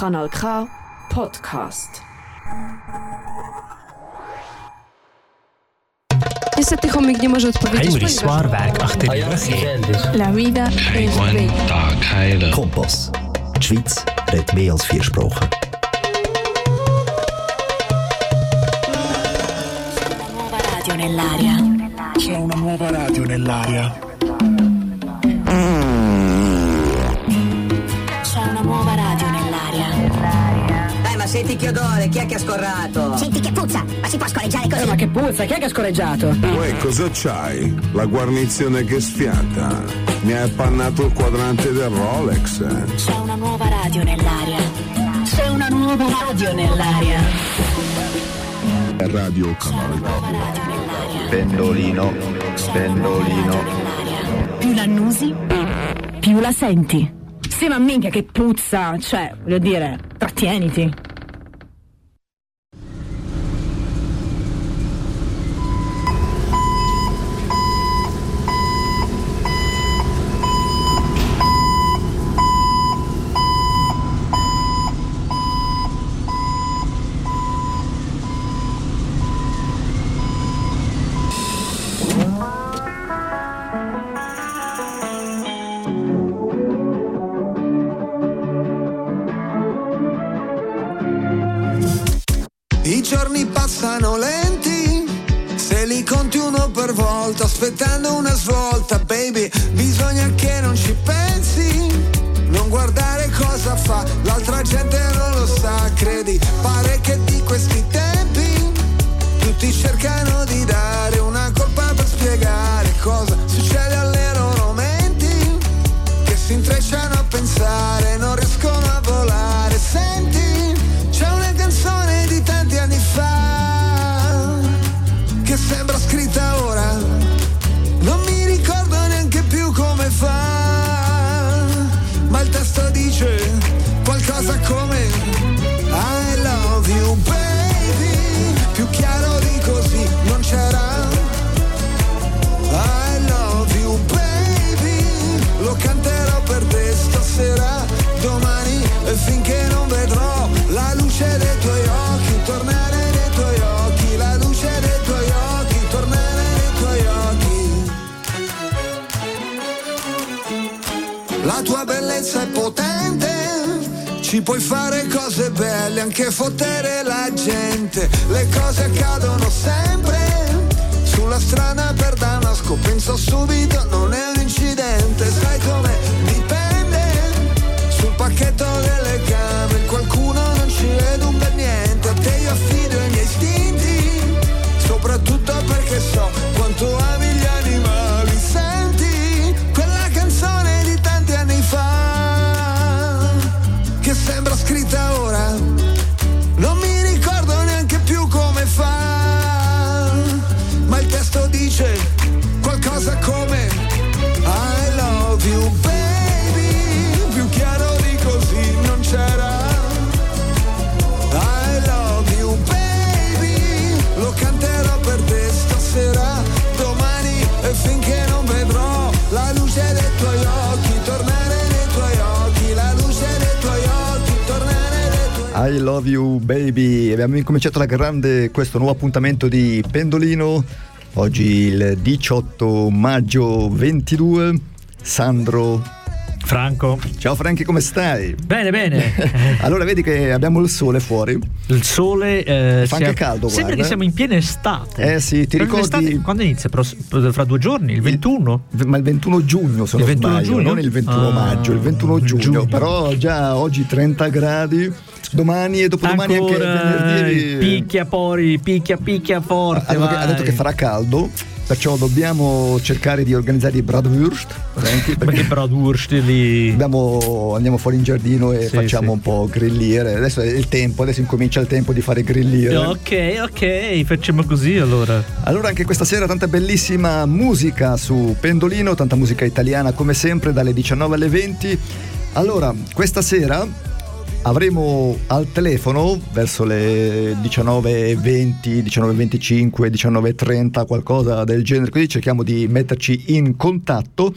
Kanal K Podcast. Niestety chomik nie może odpowiedzieć, Heinrich Zwaarwerk achter. La vida es bella. Kompass. Die Schweiz redet mehr als vier Sprachen. nuova radio nell'aria. C'è una nuova radio nell'aria. Senti che odore, chi è che ha scorrato? Senti che puzza, ma si può scorreggiare così? ma che puzza, chi è che ha scorreggiato? Uè, cosa c'hai? La guarnizione che sfiata. Mi hai appannato il quadrante del Rolex. C'è una nuova radio nell'aria. C'è una nuova radio nell'aria. Radio Canale nell'aria. Pendolino, pendolino. Più l'annusi, più la senti. Sì, ma minchia che puzza. Cioè, voglio dire, trattieniti. Tutti cercano ci puoi fare cose belle, anche fottere la gente. Le cose accadono sempre, sulla strada per Damasco, penso subito, non è un incidente, sai come I love you baby. Abbiamo incominciato la grande questo nuovo appuntamento di Pendolino. Oggi il 18 maggio 22. Sandro. Franco. Ciao Franchi, come stai? Bene, bene. Allora vedi che abbiamo il sole fuori. Il sole. eh, Fa anche caldo, Sembra guarda. che siamo in piena estate. Eh sì, ti Però ricordi- Quando inizia? Pro- Fra due giorni? Il 21? Ma il 21 giugno se Il non 21 sbaglio, giugno? non il 21 Ah, maggio, il 21 giugno. giugno. Però già oggi 30 gradi, domani e dopodomani anche Ancora venerdì. picchia pori, picchia, picchia forte. ha, detto che, ha detto che farà caldo, perciò dobbiamo cercare di organizzare i bratwurst. Perché Bratwurst lì. Abbiamo- andiamo fuori in giardino e Sì, facciamo sì. un po' grilliere. Adesso è il tempo, adesso incomincia il tempo di fare grilliere. Ok, ok, facciamo così allora. Allora anche questa sera tanta bellissima musica su Pendolino, tanta musica italiana come sempre dalle 19 alle 20. Allora, questa sera avremo al telefono verso le 19.20, 19.25, 19.30, qualcosa del genere, così cerchiamo di metterci in contatto.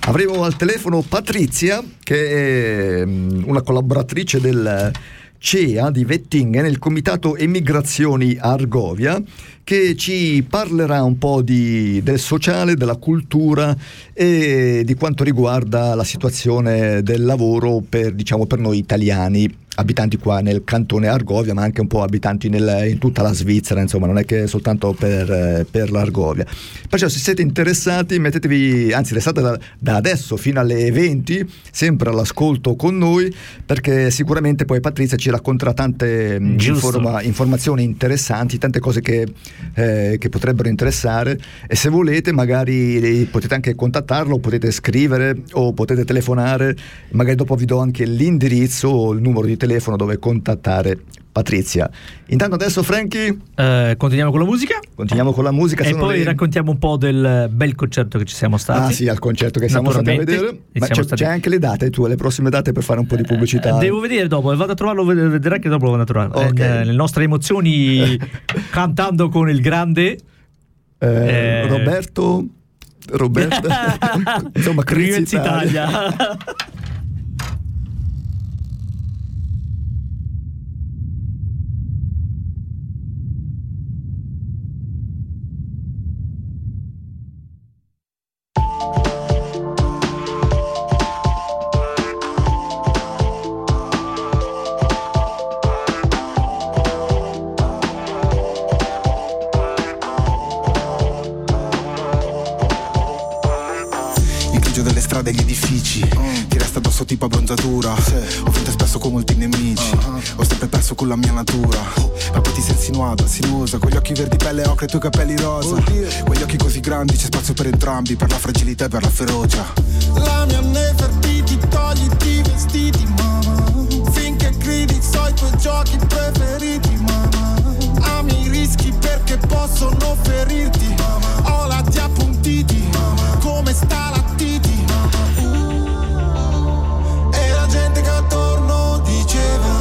Avremo al telefono Patrizia, che è mm, una collaboratrice del CEA di Vettingen, nel comitato Emigrazioni Argovia, che ci parlerà un po' di, del sociale, della cultura e di quanto riguarda la situazione del lavoro per, diciamo, per noi italiani abitanti qua nel cantone Argovia, ma anche un po' abitanti nel, in tutta la Svizzera, insomma, non è che soltanto per, per l'Argovia. Perciò se siete interessati, mettetevi, anzi restate da, da, adesso fino alle 20, sempre all'ascolto con noi, perché sicuramente poi Patrizia ci racconterà tante informa, informazioni interessanti, tante cose che, eh, che, potrebbero interessare. E se volete magari potete anche contattarlo, potete scrivere o potete telefonare, magari dopo vi do anche l'indirizzo o il numero di telefono dove contattare Patrizia. Intanto adesso Franky eh, continuiamo con la musica. Continuiamo con la musica e poi le... raccontiamo un po' del bel concerto che ci siamo stati. Ah sì, al concerto che siamo stati a vedere. Ma c'è, stati... c'è, anche le date tu, le prossime date per fare un po' di pubblicità. Eh, devo vedere dopo, vado a trovarlo, vedrai che dopo lo vado a trovare. Okay. Eh, le nostre emozioni cantando con il grande eh, Roberto Roberto insomma Crienzi Italia. Italia. con la mia natura. Ma poi ti sei insinuata, sinuosa Con gli occhi verdi pelle ocre e i tuoi capelli rosa. Quegli occhi così grandi c'è spazio per entrambi Per la fragilità e per la ferocia. La mia Nefertiti togliti i vestiti mamma Finché gridi so i tuoi giochi preferiti mamma Ami i rischi perché possono ferirti Ho la ti appuntiti Come sta la titi gente che attorno diceva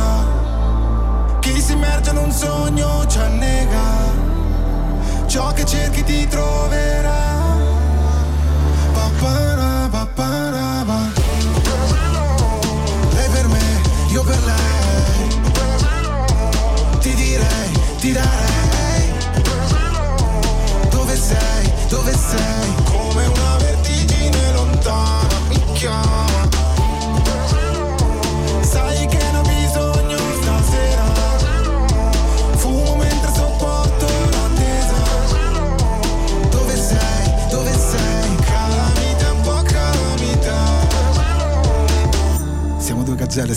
si immerge in un sogno ci annega. Ciò che cerchi ti troverà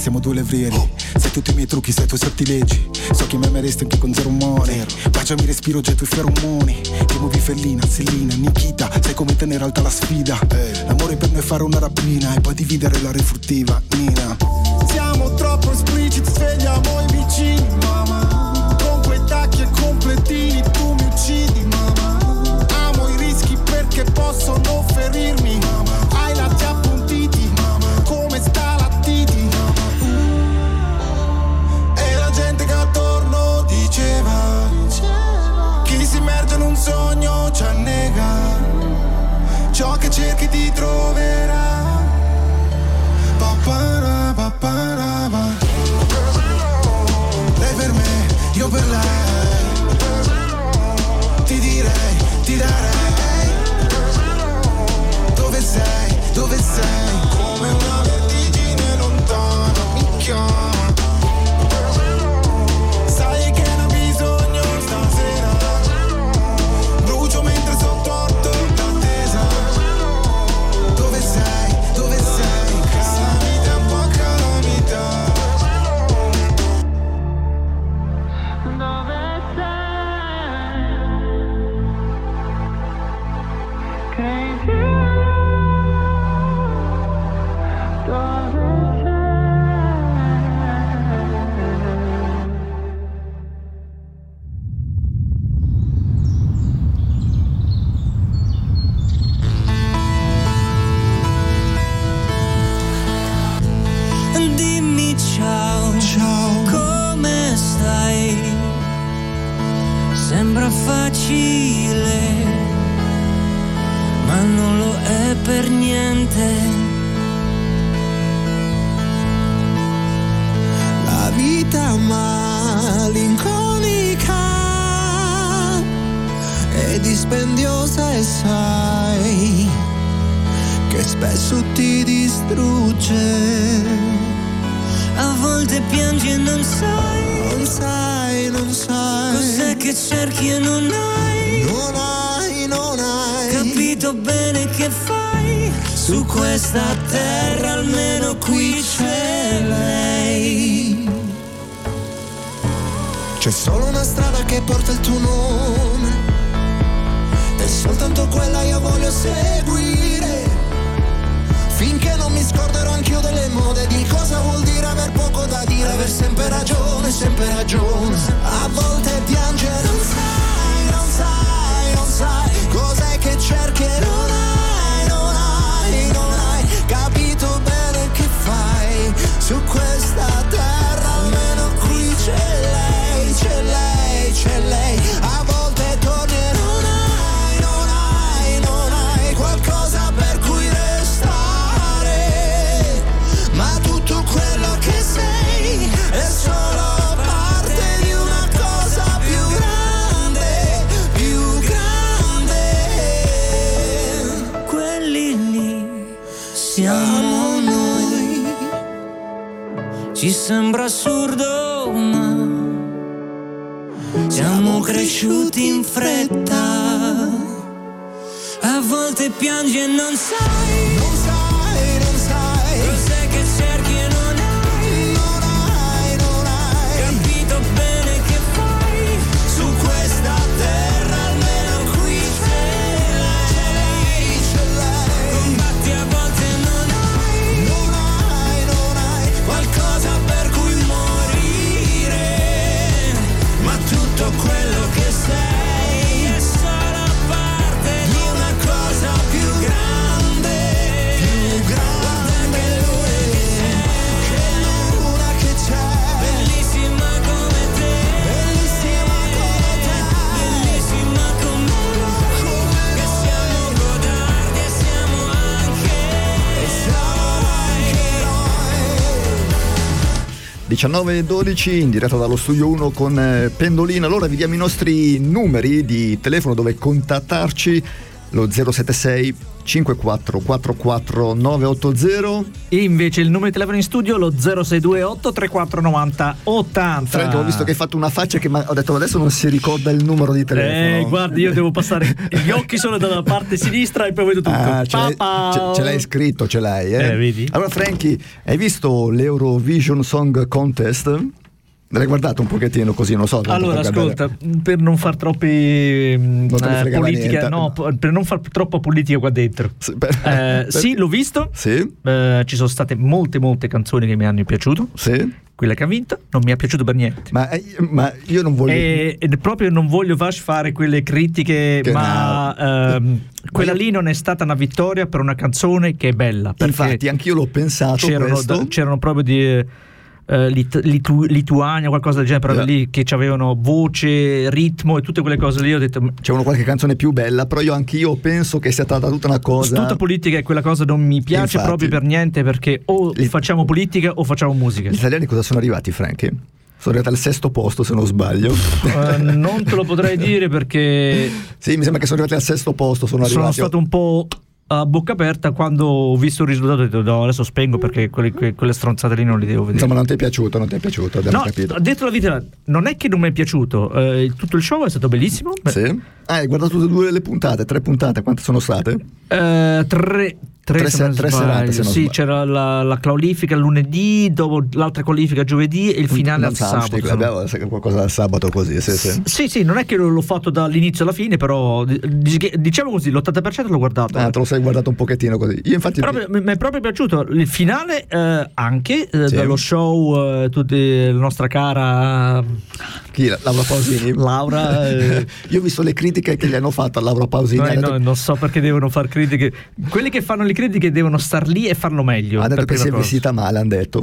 siamo due levrieri. Sai tutti i miei trucchi, sai i tuoi sortilegi So che mi ameresti anche con zero umore Baciami respiro già i feromoni. Ti muovi fellina, sellina, Nikita Sai come tenere alta la sfida. L'amore per me è fare una rapina E poi dividere la refruttiva, Nina. Siamo troppo espliciti, svegliamo i vicini, mamma. Con quei tacchi e completini tu mi uccidi, mamma. Amo i rischi perché possono ferirmi, time sembra assurdo, ma siamo cresciuti in fretta. A volte piangi e non sai, 19.12 in diretta dallo studio 1 con eh, Pendolino. Allora vi diamo i nostri numeri di telefono dove contattarci lo 076 5444 980. E invece il numero di telefono in studio lo 0628 3490 80. Frank, ho visto che hai fatto una faccia che ho detto adesso non si ricorda il numero di telefono. Eh, guardi, io devo passare. Gli occhi sono dalla parte sinistra e poi vedo tutto. Ah, ce l'hai, ce- ce l'hai scritto, ce l'hai, eh? Eh, vedi? Allora, Frankie, hai visto l'Eurovision Song Contest? L'hai guardato un pochettino così, non so. Allora, ascolta, per non far troppi mm, Non ne eh, politica, no, per non far troppa politica qua dentro. Sì, per- Eh, per- sì, l'ho visto. Sì, Eh, ci sono state molte, molte canzoni che mi hanno piaciuto. sì. Quella che ha vinto non mi è piaciuto per niente. Ma, eh, ma io non voglio... E, ed proprio non voglio far fare quelle critiche, Che ma ehm, quella lì non è stata una vittoria per una canzone che è bella. Infatti, anch'io l'ho pensato c'erano, da- c'erano proprio di eh, Lit- Litu- Lituania, qualcosa del genere, proprio Yeah. lì che avevano voce, ritmo e tutte quelle cose lì. Ho detto, "Ma C'è una qualche canzone più bella, però io anch'io penso che sia stata tutta una cosa. tutta politica e quella cosa non mi piace Infatti. proprio per niente perché o Gli- facciamo politica o facciamo musica. Gli italiani cosa sono arrivati, Frankie? Sono arrivati al sesto posto, se non sbaglio. Eh, non te lo potrei dire perché sì, mi sembra che sono arrivati al sesto posto. Sono, sono arrivati. stato un po' a bocca aperta quando ho visto il risultato ho detto no adesso spengo perché quelle, que- quelle stronzate lì non li devo vedere Insomma, non ti è piaciuto, non ti è piaciuto, abbiamo no, capito. detto la vita non è che non mi è piaciuto eh, tutto il show è stato bellissimo Sì. Ah, hai guardato tutte e due le puntate, tre puntate, quante sono state? Eh, tre, tre, Tre se tre serate, se sì, c'era la, la qualifica lunedì, dopo l'altra qualifica giovedì e il finale al sabato. Abbiamo qualcosa al sabato così, sì, sì. Sì, sì, non è che l'ho fatto dall'inizio alla fine, però di- di- diciamo così, l'80% l'ho guardato. Ah, te lo sei guardato un pochettino così. Io infatti Proprio- mi è proprio piaciuto il finale eh, anche eh, dallo show eh, tutti- la nostra cara chi? Laura Pausini? Laura eh, Io ho visto le critiche che gli hanno fatto a Laura Pausini. no, ha detto, no, non so perché devono fare critiche quelli che fanno le critiche devono star lì e farlo meglio ha detto che si è vestita male, hanno detto.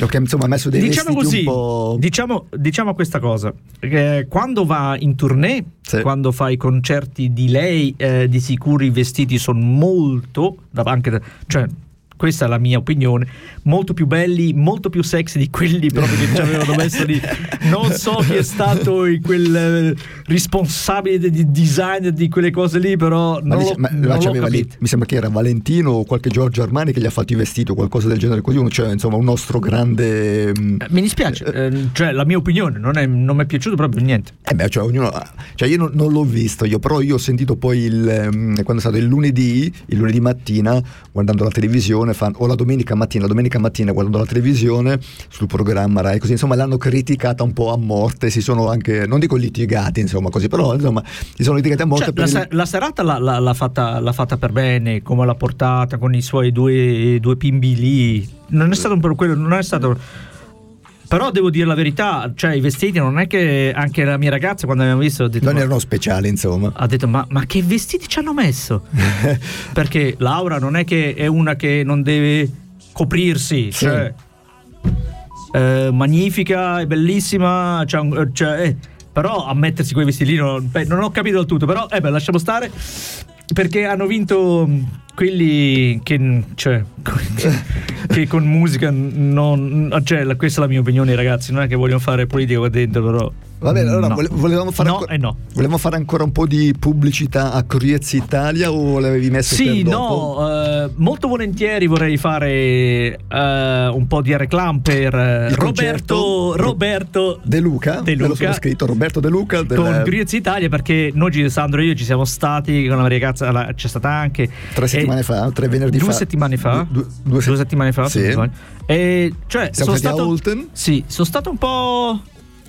Ok, insomma, ha messo dei diciamo così, un po'. Diciamo, diciamo questa cosa: eh, quando va in tournée, sì. quando fa i concerti di lei, eh, di sicuro i vestiti sono molto. Anche, cioè, questa è la mia opinione, molto più belli, molto più sexy di quelli proprio che ci avevano messo lì. Non so chi è stato quel eh, responsabile di design di quelle cose lì, però non, dice, lo, non l'ho lì, mi sembra che era Valentino o qualche Giorgio Armani che gli ha fatto i vestiti o qualcosa del genere così, cioè insomma un nostro grande... Mm, eh, mi dispiace, eh, cioè la mia opinione non, è, non mi è piaciuto proprio niente. Eh beh, cioè, ognuno, cioè io non, non, l'ho visto, io, però io ho sentito poi il, mm, quando è stato il lunedì, il lunedì mattina, guardando la televisione, fan, o la domenica mattina, la domenica mattina guardando la televisione sul programma Rai, così insomma l'hanno criticata un po' a morte, si sono anche, non dico litigati insomma così, però insomma si sono litigati a morte. Cioè, la, il... la, serata l'ha, l'ha, l'ha, fatta, l'ha, fatta, per bene, come l'ha portata con i suoi due, due bimbi lì, non è stato per quello, non è stato... Però devo dire la verità, cioè i vestiti non è che anche la mia ragazza quando abbiamo visto ha detto, non erano speciali insomma. Ha detto ma, ma che vestiti ci hanno messo? Perché Laura non è che è una che non deve coprirsi, sì. cioè eh, magnifica, è bellissima, cioè, cioè, eh, però a mettersi quei vestiti lì non, beh, non ho capito del tutto, però eh beh, lasciamo stare perché hanno vinto quelli che, cioè, che con musica non cioè questa è la mia opinione ragazzi non è che vogliono fare politica qua dentro però Va bene, allora no. volevamo, fare no ancora, no. volevamo fare ancora un po' di pubblicità a Curiez Italia o l'avevi messo sì, no, eh, molto volentieri vorrei fare eh, un po' di reclam per eh, Roberto, Roberto De Luca, De Luca scritto Roberto De Luca del... con Curiez Italia perché noi Sandro e io ci siamo stati con la ragazza c'è stata anche tre settimane fa, tre venerdì due fa settimane fa due, due, due settimane fa sì. e cioè siamo sono stato a Holten sì, sono stato un po'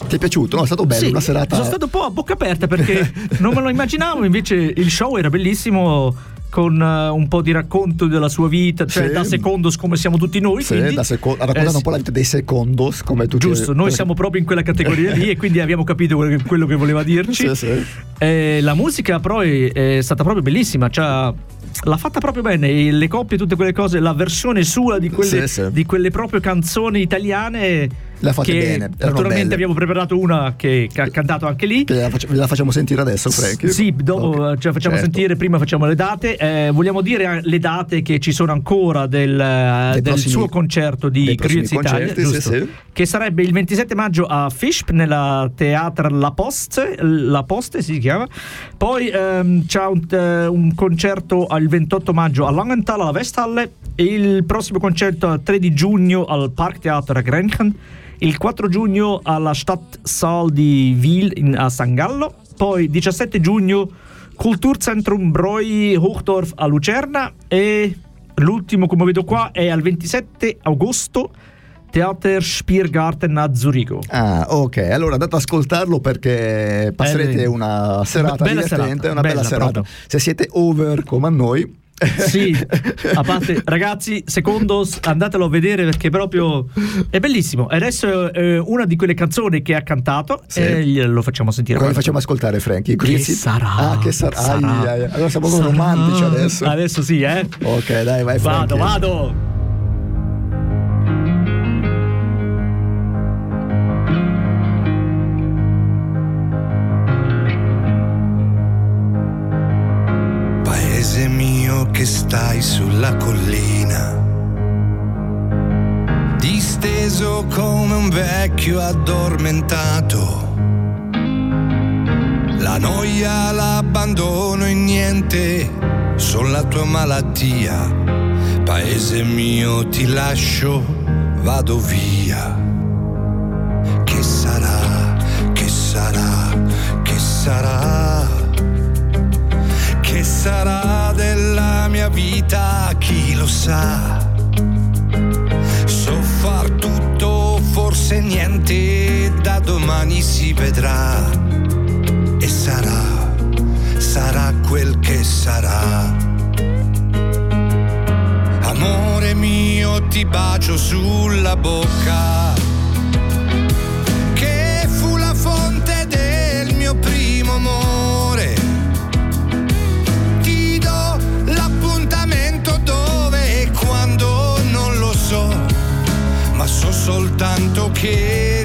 Ti è piaciuto? No, è stato bello, sì, una serata. Sono stato un po' a bocca aperta perché non me lo immaginavo, invece il show era bellissimo con uh, un po' di racconto della sua vita, cioè sì. da secondos come siamo tutti noi. Sì, quindi, da seco- ha raccontato eh, un po' la vita dei secondos come tu Giusto, noi siamo proprio in quella categoria lì e quindi abbiamo capito quello che, quello che voleva dirci. Sì, sì. Eh, la musica però è, è, stata proprio bellissima, cioè, l'ha fatta proprio bene, le coppie, tutte quelle cose, la versione sua di quelle, di quelle proprio canzoni italiane la fate bene. Naturalmente abbiamo preparato una che, che, ha cantato anche lì. La, facciamo, la facciamo sentire adesso, Frank. Sì, dopo okay. ce la facciamo certo. sentire, prima facciamo le date. Eh, vogliamo dire le date che ci sono ancora del, del prossimi, suo concerto di Curious Italia, sì, sì. che sarebbe il 27 maggio a Fischb nella Teatro La Poste, La Poste si chiama. Poi ehm, c'è un, uh, un, concerto il 28 maggio a Langenthal alla Westhalle e il prossimo concerto il 3 di giugno al Parktheater a Grenchen il 4 giugno alla Stadtsaal di Wil in, a San Gallo, poi 17 giugno Kulturzentrum Broi Hochdorf a Lucerna e l'ultimo come vedo qua è al 27 agosto Theater Spiergarten a Zurigo. Ah, ok. Allora andate ad ascoltarlo perché passerete eh, una serata divertente, serata, una bella, bella serata. Proprio. Se siete over come a noi, sì, a parte ragazzi, secondos, andatelo a vedere perché proprio è bellissimo. E adesso è una di quelle canzoni che ha cantato sì. e glielo facciamo sentire. Come facciamo ascoltare, Frankie? Che si... sarà? Ah, che sarà? sarà. Ai, ai. Allora siamo sarà. romantici adesso. Adesso sì, eh? Ok, dai, vai, Frankie. Vado, vado. Stai sulla collina, disteso come un vecchio addormentato. La noia, l'abbandono e niente, sono la tua malattia. Paese mio, ti lascio, vado via. Che sarà, che sarà, che sarà? Che sarà della mia vita, chi lo sa? So far tutto, forse niente, da domani si vedrà. E sarà, sarà quel che sarà. Amore mio, ti bacio sulla bocca soltanto che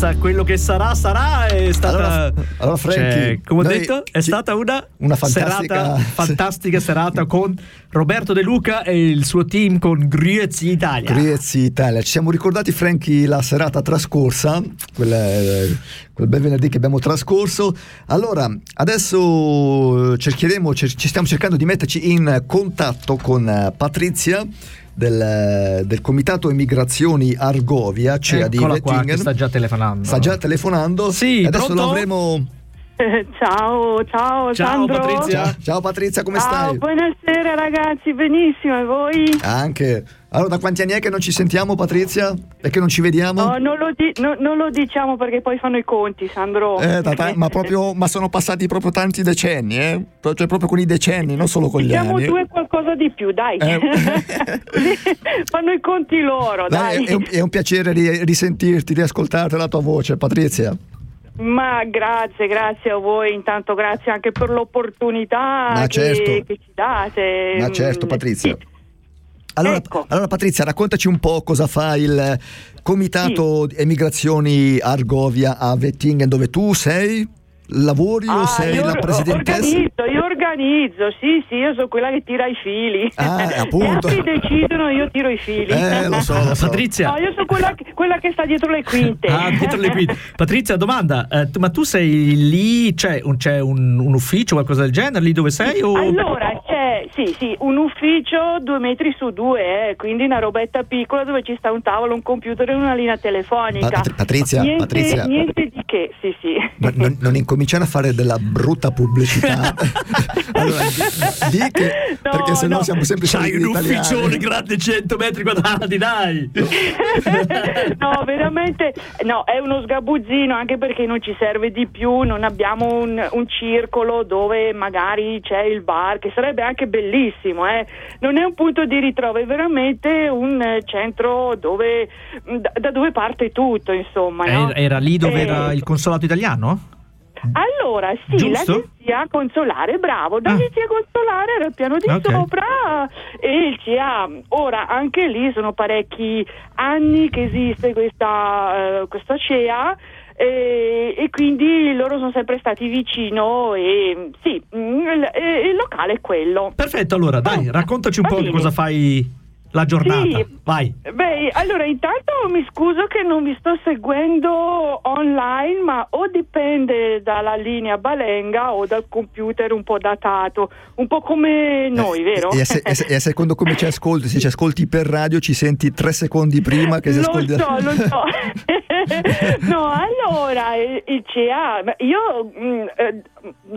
sa- quello che sarà, sarà è stata. Allora- allora, Frankie, cioè, come ho detto, è stata una, una fantastica- serata, fantastica serata con Roberto De Luca e il suo team con Griezzi Italia. Griezzi Italia. Ci siamo ricordati, Frankie, la serata trascorsa, quel, eh, quel bel venerdì che abbiamo trascorso. Allora, adesso cercheremo, cer- ci stiamo cercando di metterci in contatto con eh, Patrizia. Del, del comitato emigrazioni Argovia, CEA di Eccola qua, che Wettingen. sta già telefonando. Sta già telefonando. Sì, adesso pronto? lo avremo. Ciao, ciao, Ciao, Sandro. Patrizia. Ciao, ciao Patrizia, come Ciao, stai? buonasera ragazzi, benissimo, e voi? Anche. Allora, da quanti anni è che non ci sentiamo, Patrizia? E che non ci vediamo? Oh, non, lo di- no- non lo diciamo perché poi fanno i conti, Sandro. Eh, da ta- ma proprio ma sono passati proprio tanti decenni, eh? Cioè proprio con i decenni, non solo con gli Diciamo anni. due qualcosa di più, dai. Eh. Fanno i conti loro, Dai, dai. è, un, è un piacere ri- risentirti, riascoltare la tua voce, Patrizia. Ma grazie, grazie a voi, intanto grazie anche per l'opportunità che, certo. che ci date. Ma certo, Mm, Patrizia. sì. Allora, Ecco. allora, Patrizia, raccontaci un po' cosa fa il Comitato Emigrazioni Argovia a Wettingen, dove tu sei? Lavori o Ah, sei io la presidentessa? Organizzo, io organizzo, sì, sì, io sono quella che tira i fili. Ah, appunto. Gli altri decidono, io tiro i fili. Eh, lo so, lo so. Patrizia. No, io sono quella, che- quella che sta dietro le quinte. Ah, dietro le quinte. Patrizia, domanda, eh, tu- ma tu sei lì, c'è, un, c'è un, un ufficio, qualcosa del genere, lì dove sei? O... Allora, c'è sì, sì, un ufficio due metri su due, eh, quindi una robetta piccola dove ci sta un tavolo, un computer e una linea telefonica. Pat- Patrizia, niente, Patrizia. niente di che, sì, sì. Non, non- non incominciare a fare della brutta pubblicità. allora, di, di che, No, perché sennò no. siamo sempre C'hai un italiani. ufficione grande 100 metri quadrati, dai! no, veramente no, è uno sgabuzzino anche perché non ci serve di più, non abbiamo un, un circolo dove magari c'è il bar, che sarebbe anche bellissimo, eh. non è un punto di ritrovo, è veramente un eh, centro dove, da, da dove parte tutto, insomma. no? Era, lì dove Eh, era il consolato italiano? Allora, sì, Giusto? l'agenzia consolare, bravo, l'agenzia consolare era al piano di Ok. sopra e il CA. Ora, anche lì sono parecchi anni che esiste questa, eh, questa CEA e, e quindi loro sono sempre stati vicino e sì, mm, il, il locale è quello. Perfetto, allora dai, raccontaci un po' che bene. cosa fai la giornata. Sì. Vai. Beh, allora intanto mi scuso che non vi sto seguendo online, ma o dipende dalla linea balenga o dal computer un po' datato, un po' come noi, vero? E a, se- e se- e a secondo come ci ascolti, se ci ascolti per radio ci senti tre secondi prima che si lo ascolti so, lo so. no, allora, il, il CA, ma io mm, eh,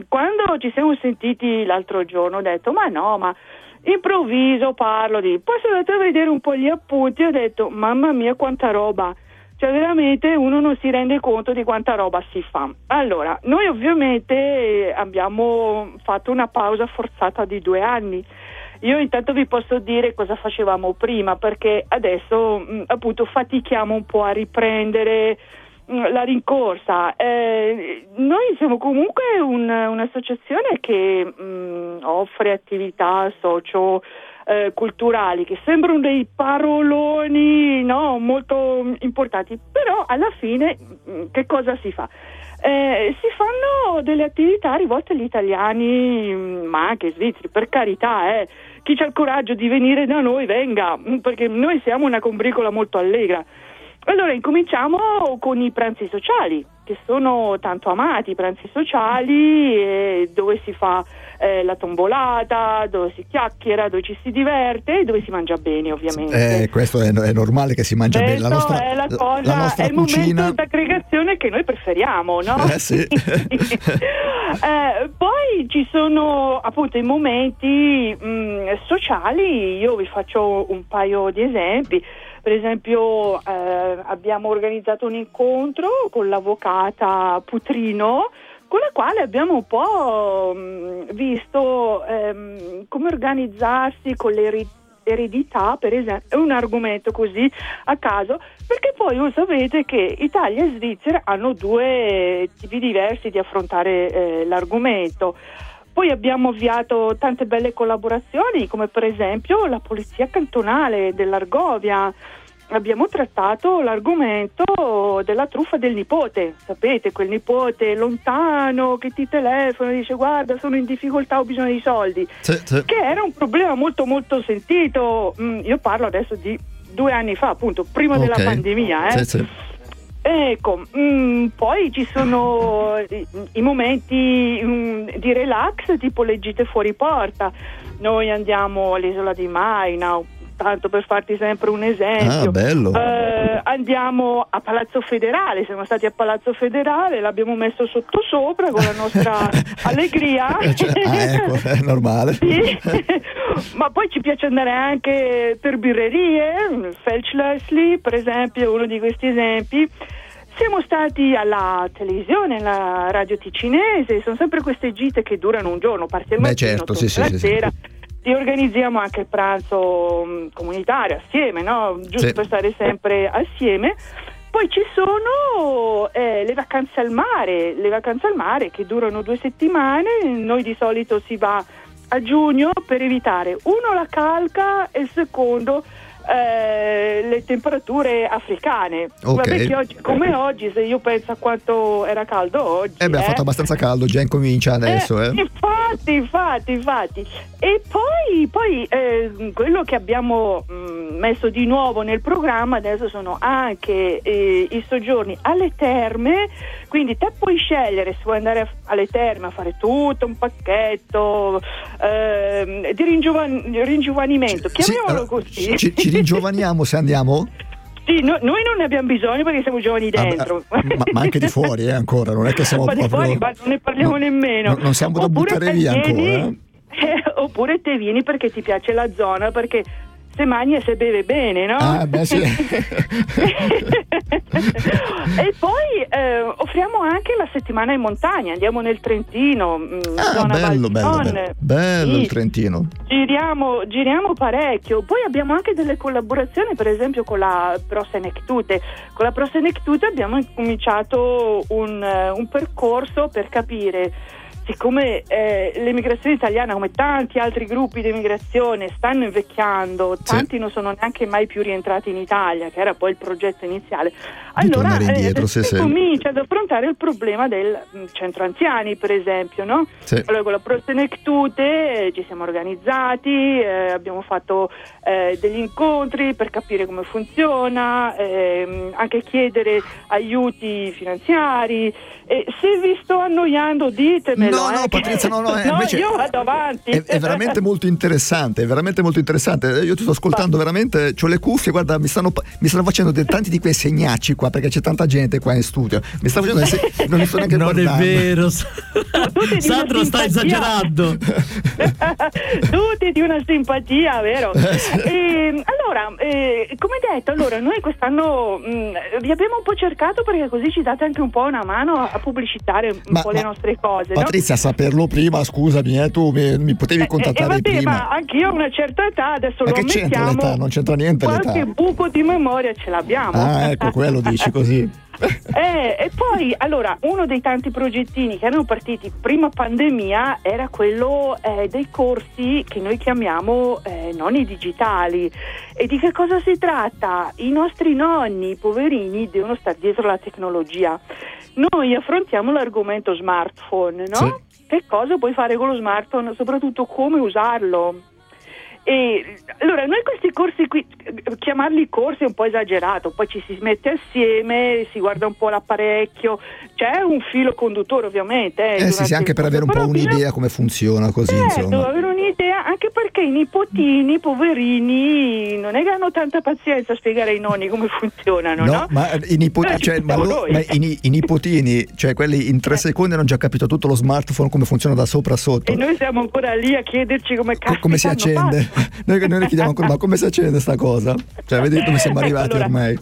quando ci siamo sentiti l'altro giorno ho detto, ma no, ma improvviso parlo di... Poi sono andata a vedere un po' gli appunti e ho detto, mamma mia quanta roba. Cioè veramente uno non si rende conto di quanta roba si fa. Allora, noi ovviamente eh, abbiamo fatto una pausa forzata di due anni. Io intanto vi posso dire cosa facevamo prima, perché adesso mh, appunto fatichiamo un po' a riprendere la rincorsa. Eh, noi siamo comunque un- un'associazione che mh, offre attività socio eh, culturali che sembrano dei paroloni no, molto importanti, però alla fine mh, che cosa si fa? Eh, si fanno delle attività rivolte agli italiani, mh, ma anche svizzeri, per carità, eh. chi ha il coraggio di venire da noi venga, perché noi siamo una combricola molto allegra. Allora incominciamo con i pranzi sociali, che sono tanto amati, i pranzi sociali eh, dove si fa eh, la tombolata, dove si chiacchiera, dove ci si diverte e dove si mangia bene ovviamente. Eh, questo è, è normale che si mangia bene. La Questo nostra, è la cosa, la nostra è il cucina. momento d'aggregazione che noi preferiamo, no? Eh sì. Eh, poi ci sono appunto i momenti mh, sociali, io vi faccio un paio di esempi. Per esempio eh, abbiamo organizzato un incontro con l'avvocata Putrino con la quale abbiamo un po' mh, visto ehm, come organizzarsi con le eri- eredità, per esempio, è un argomento così a caso, perché poi voi sapete che Italia e Svizzera hanno due tipi diversi di affrontare eh, l'argomento. Poi abbiamo avviato tante belle collaborazioni, come per esempio la Polizia Cantonale dell'Argovia. Abbiamo trattato l'argomento della truffa del nipote, sapete, quel nipote lontano che ti telefona e dice guarda sono in difficoltà, ho bisogno di soldi, Sì, sì. che era un problema molto molto sentito, Mm, io parlo adesso di due anni fa, appunto, prima della Ok. pandemia. Eh. Sì. Ecco, mm, poi ci sono i, i momenti mm, di relax, tipo le gite fuori porta. Noi andiamo all'isola di Maina, tanto per farti sempre un esempio. Ah, bello. Eh, andiamo a Palazzo Federale, siamo stati a Palazzo Federale, l'abbiamo messo sotto sopra con la nostra allegria. Eh, cioè, ah, ecco, è normale. Sì. Ma poi ci piace andare anche per birrerie, Felch Leslie per esempio è uno di questi esempi. Siamo stati alla televisione, alla radio ticinese, sono sempre queste gite che durano un giorno, parti al Beh, mattino, certo, sì, sì, la sì, sì. E organizziamo anche il pranzo mh, comunitario assieme, no? giusto Sì. per stare sempre assieme. Poi ci sono eh, le vacanze al mare, le vacanze al mare che durano due settimane, noi di solito si va a giugno per evitare uno la calca e il secondo eh, le temperature africane. Ok. Vabbè che oggi, come oggi, se io penso a quanto era caldo oggi. Eh beh, ha eh. fatto abbastanza caldo, già incomincia adesso, eh. Infatti, infatti, infatti. E poi, poi eh, quello che abbiamo mh, messo di nuovo nel programma adesso sono anche eh, i soggiorni alle terme, quindi te puoi scegliere se vuoi andare alle terme a fare tutto un pacchetto ehm, di ringiova- ringiovanimento, chiamiamolo così. Ci, ci ringiovaniamo se andiamo? Sì, no- noi non ne abbiamo bisogno perché siamo giovani Ah, dentro. ma, ma anche di fuori, eh, ancora, non è che siamo Ma di proprio... fuori, ma non ne parliamo no, nemmeno. no, non siamo da Oppure buttare te via vieni- ancora, eh. eh, oppure te vieni perché ti piace la zona, perché se mangi e se beve bene, no? Ah, beh, sì. e poi eh, offriamo anche la settimana in montagna, andiamo nel Trentino, mm, Ah, zona bello, bello, bello. Bello Sì. il Trentino. Giriamo, giriamo parecchio, poi abbiamo anche delle collaborazioni per esempio con la Prosenectute. Con la Prosenectute abbiamo cominciato un, eh, un percorso per capire siccome eh, l'emigrazione italiana, come tanti altri gruppi di emigrazione, stanno invecchiando, tanti non sono neanche mai più rientrati in Italia, che era poi il progetto iniziale, allora tornare indietro, eh, sì, si sì. comincia ad affrontare il problema del mm, centro anziani, per esempio, no? Sì. Allora con la Prosenectute eh, ci siamo organizzati, eh, abbiamo fatto eh, degli incontri per capire come funziona, ehm, anche chiedere aiuti finanziari. Se vi sto annoiando ditemelo. No, no, eh, Patrizia, no, no, eh, no, invece io vado avanti. È, è veramente molto interessante, è veramente molto interessante. Io ti sto ascoltando veramente, ho le cuffie, guarda, mi stanno, mi stanno facendo de- tanti di quei segnacci qua perché c'è tanta gente qua in studio. Mi sta facendo se- non mi sto neanche Non è guardando. vero, Tutti di Sandro sta simpatia. esagerando. tutti di una simpatia, vero? E, allora, eh, come detto, allora, noi quest'anno mh, vi abbiamo un po' cercato perché così ci date anche un po' una mano a pubblicitare un Ma- po' le ma- nostre cose, no? Patrizia, saperlo prima, scusami, eh, tu mi, mi potevi Eh, eh, contattare vabbè, prima. ma anch'io ho una certa età, adesso Ma lo che c'entra ammettiamo. l'età? Non c'entra niente Qualche l'età. buco di memoria ce l'abbiamo. Ah, ecco, quello dici così. Eh, e poi, allora, uno dei tanti progettini che erano partiti prima pandemia era quello eh, dei corsi che noi chiamiamo eh, nonni digitali. E di che cosa si tratta? I nostri nonni, poverini, devono stare dietro la tecnologia. Noi affrontiamo l'argomento smartphone, no? Che cosa puoi fare con lo smartphone, soprattutto come usarlo. E allora noi questi corsi qui, eh, chiamarli corsi è un po' esagerato, poi ci si mette assieme, si guarda un po' l'apparecchio, c'è un filo conduttore ovviamente. Eh sì, durante sì, anche per avere un po' un'idea come funziona così, Certo, insomma. avere un'idea, anche perché i nipotini, poverini, non è che hanno tanta pazienza a spiegare ai nonni come funzionano, no? No, ma i nipotini, Eh, cioè, ma lo- ma i, i nipotini, cioè quelli in tre secondi hanno già capito tutto lo smartphone come funziona da sopra a sotto. E noi siamo ancora lì a chiederci come come si accende? Noi, noi le chiediamo ancora, ma come si accende sta cosa? Cioè, vedete dove siamo Ecco, arrivati allora, ormai?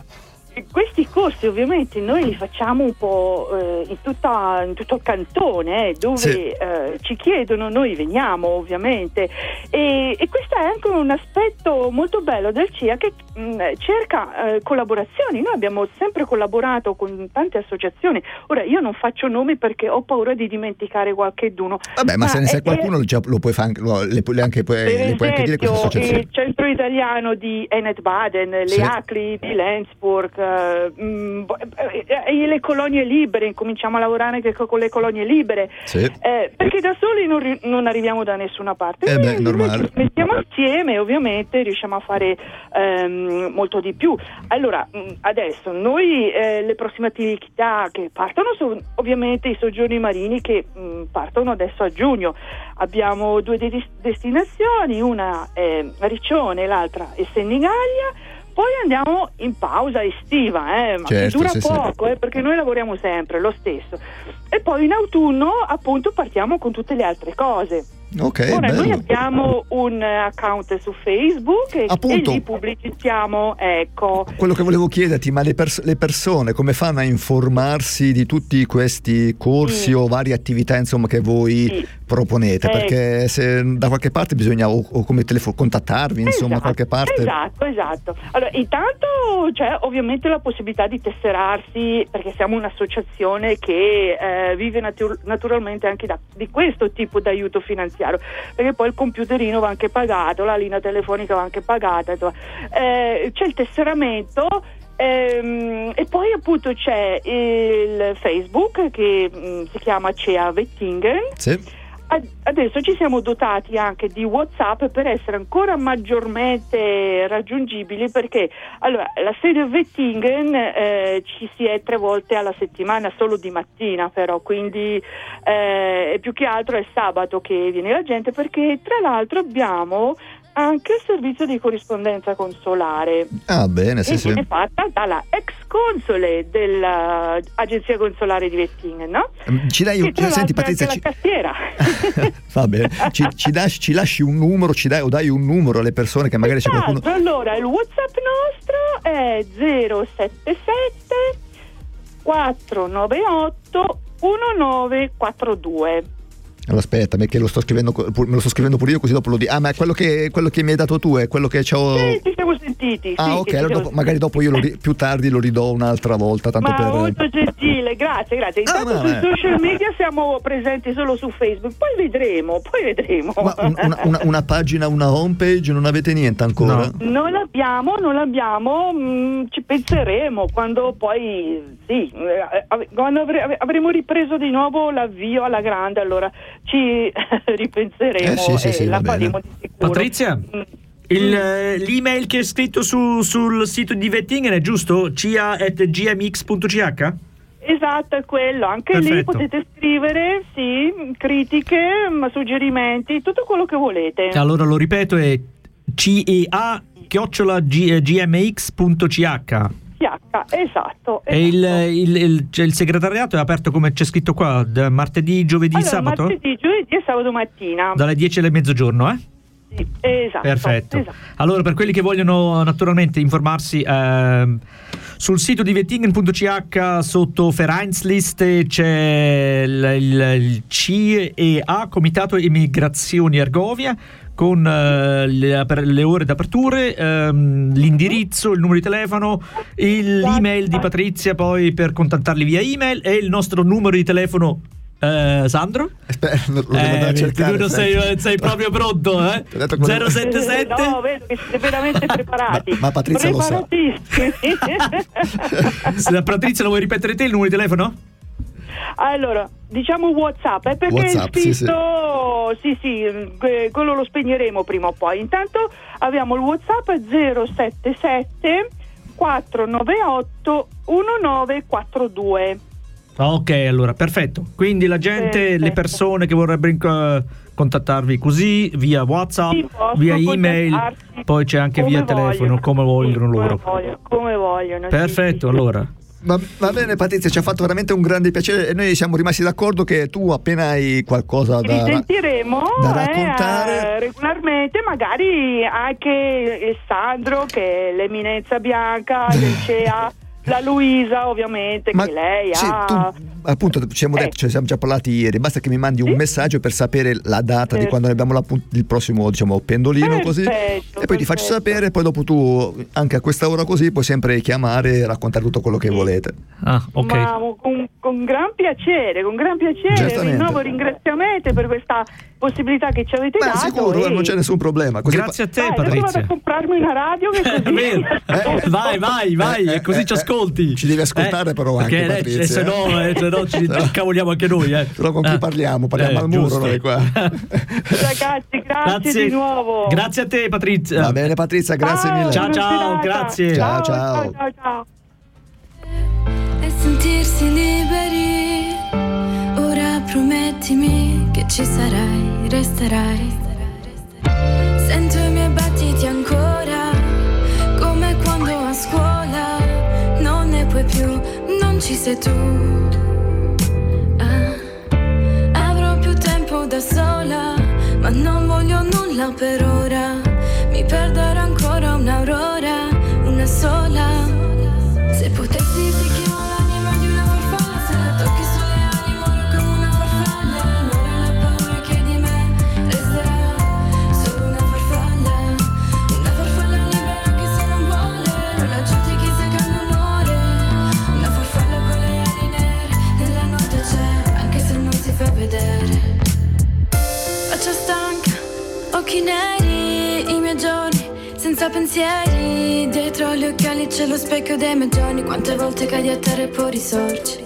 Questi corsi ovviamente noi li facciamo un po' eh, in, tutta- in tutto il cantone, eh, dove Sì. eh, ci chiedono, noi veniamo ovviamente. E, e questo è anche un aspetto molto bello del CIA che mh, cerca eh, collaborazioni. Noi abbiamo sempre collaborato con tante associazioni. Ora io non faccio nomi perché ho paura di dimenticare qualcheduno. Vabbè, ma se ne sai qualcuno già lo puoi fare lo- le, puoi- le anche, puoi- le puoi anche dire queste esempio, associazioni. il centro italiano di Ennet Baden, le Sì. ACLI di Lenzburg, eh, mm, eh, eh, le colonie libere, incominciamo a lavorare anche co- con le colonie libere, Sì. eh, perché da soli non, non arriviamo da nessuna parte. Eh beh, normale. mettiamo insieme e ovviamente riusciamo a fare ehm, molto di più. Allora, mh, adesso noi eh, le prossime attività che partono sono ovviamente i soggiorni marini che mh, partono adesso a giugno. Abbiamo due de- destinazioni, una è Riccione l'altra è Senigallia. Poi andiamo in pausa estiva, eh, ma Certo, dura sì, sì. poco, eh, perché noi lavoriamo sempre lo stesso. E poi in autunno appunto partiamo con tutte le altre cose. Ok, Ora noi bello. abbiamo un eh, account su Facebook e, Appunto. e lì pubblicizziamo, ecco. Quello che volevo chiederti, ma le, pers- le persone come fanno a informarsi di tutti questi corsi Sì. o varie attività insomma, che voi Sì. Proponete? Ecco. Perché se da qualche parte bisogna o, o come telefono contattarvi, insomma, Esatto, qualche parte. Esatto, esatto. Allora, intanto c'è ovviamente la possibilità di tesserarsi perché siamo un'associazione che eh, vive natu- naturalmente anche da- di questo tipo di aiuto finanziario, perché poi il computerino va anche pagato, la linea telefonica va anche pagata. Eh, c'è il tesseramento. ehm, e poi appunto c'è il Facebook che mm, si chiama CEA Wettingen Sì. Ad- Adesso ci siamo dotati anche di WhatsApp per essere ancora maggiormente raggiungibili perché allora, la sede Wettingen eh, ci si è tre volte alla settimana solo di mattina però quindi eh, più che altro è sabato che viene la gente perché tra l'altro abbiamo anche il servizio di corrispondenza consolare Ah, bene, sì, e sì. viene fatta dalla ex console dell'agenzia consolare di Wettingen no? Mm, Ci dai un... Che Senti Patrizia, ci... va bene. Ci, ci dai- ci lasci un numero, ci dai o dai un numero alle persone che magari c'è qualcuno... Esatto, allora il WhatsApp nostro è 077 498 1942. Allora aspetta, perché lo sto scrivendo, me lo sto scrivendo pure io così dopo lo dico. Ah, ma è quello che, quello che mi hai dato tu, è quello che c'ho... Sì, ci siamo sentiti. Ah, sì, ok, allora dopo- magari dopo io lo ri- più tardi lo ridò un'altra volta, tanto Ma per... molto gentile, grazie, grazie. Intanto ma sui beh. social media siamo presenti solo su Facebook, poi vedremo, poi vedremo. Ma un- una, una- una pagina, una homepage, non avete niente ancora? Non l'abbiamo, non l'abbiamo, mm, ci penseremo quando poi, sì, eh, quando avre- avremo ripreso di nuovo l'avvio alla grande, allora ci ripenseremo Eh, sì, sì, e sì, la faremo di sicuro. Patrizia? Il, eh, l'email che è scritto su- sul sito di Vettingen è giusto? cia.gmx.ch? Esatto, è quello. Anche lì Perfetto. potete scrivere, sì, critiche, ma suggerimenti, tutto quello che volete. Allora lo ripeto è cea PH, esatto. e il, il- il- cioè, il segretariato è aperto come c'è scritto qua martedì, giovedì, Allora, sabato? martedì, giovedì e sabato mattina. Dalle 10 alle mezzogiorno, eh? Sì, esatto. Perfetto. esatto. Allora, per quelli che vogliono naturalmente informarsi, ehm, sul sito di vettingen.ch sotto Vereinsliste c'è il, il- il CEA, Comitato Immigrazioni Ergovia, con eh, le, le ore d'aperture, ehm, l'indirizzo, il numero di telefono, il- l'email di Patrizia poi per contattarli via email e il nostro numero di telefono. Eh, Sandro? lo devo Eh, a cercare, tu non sei, sei proprio pronto, eh? Ti ho detto come- 077 No, vedo che siete veramente preparati. Ma- ma Patrizia lo sa. Se la Patrizia lo vuoi ripetere te il numero di telefono? allora, diciamo WhatsApp, è perché WhatsApp, il sì, sì, sì, eh, quello lo spegneremo prima o poi. Intanto abbiamo il WhatsApp 077 498 1942. Ok, allora, perfetto. Quindi la gente, le persone che vorrebbero inc- contattarvi così, via WhatsApp, Sì, via email, poi c'è anche via telefono, vogliono. come vogliono Come loro. vogliono, come vogliono. sì, Perfetto, allora. Va, va bene Patrizia, ci ha fatto veramente un grande piacere e noi siamo rimasti d'accordo che tu appena hai qualcosa da... da eh, raccontare. eh, regolarmente, magari anche il Sandro, che è l'eminenza bianca del CEA, la Luisa, ovviamente, Ma che lei sì, ha. tu- appunto ci siamo, Eh. detto, ci siamo già parlati ieri, basta che mi mandi un messaggio per sapere la data di Certo. quando abbiamo l'appunt- il prossimo diciamo, pendolino così Perfetto, e poi ti faccio sapere poi dopo tu anche a questa ora così puoi sempre chiamare e raccontare tutto quello che volete. Ah, Ma con, con gran piacere, con gran piacere, rinnovo ringraziamenti per questa possibilità che ci avete Ma dato. sicuro, e- non c'è nessun problema. Così Grazie a te, Dai, adesso vado Patrizia. a comprarmi una radio che così Eh, vai, vai, vai, e così ci ascolti. Ci devi ascoltare però anche, eh, Patrizia, se no, eh. eh, se no ci incavoliamo anche noi. Eh. Però con chi Ah. parliamo? Parliamo Eh, al muro noi qua. Ragazzi, grazie, di nuovo. Grazie a te, Patrizia. Va bene Patrizia, grazie Ciao, mille. Ciao, ciao, grazie. Ciao, ciao, ciao. ciao, ciao. e sentirsi liberi. Ora promettimi che ci sarai, resterai. Sento i miei battiti ancora, come quando a scuola non ne puoi più, non ci sei tu. Sola, ma non voglio nulla per ora. Mi perderò ancora un'aurora, pensieri. Dietro gli occhiali c'è lo specchio dei miei giorni. Quante volte cadi a terra e poi risorgi.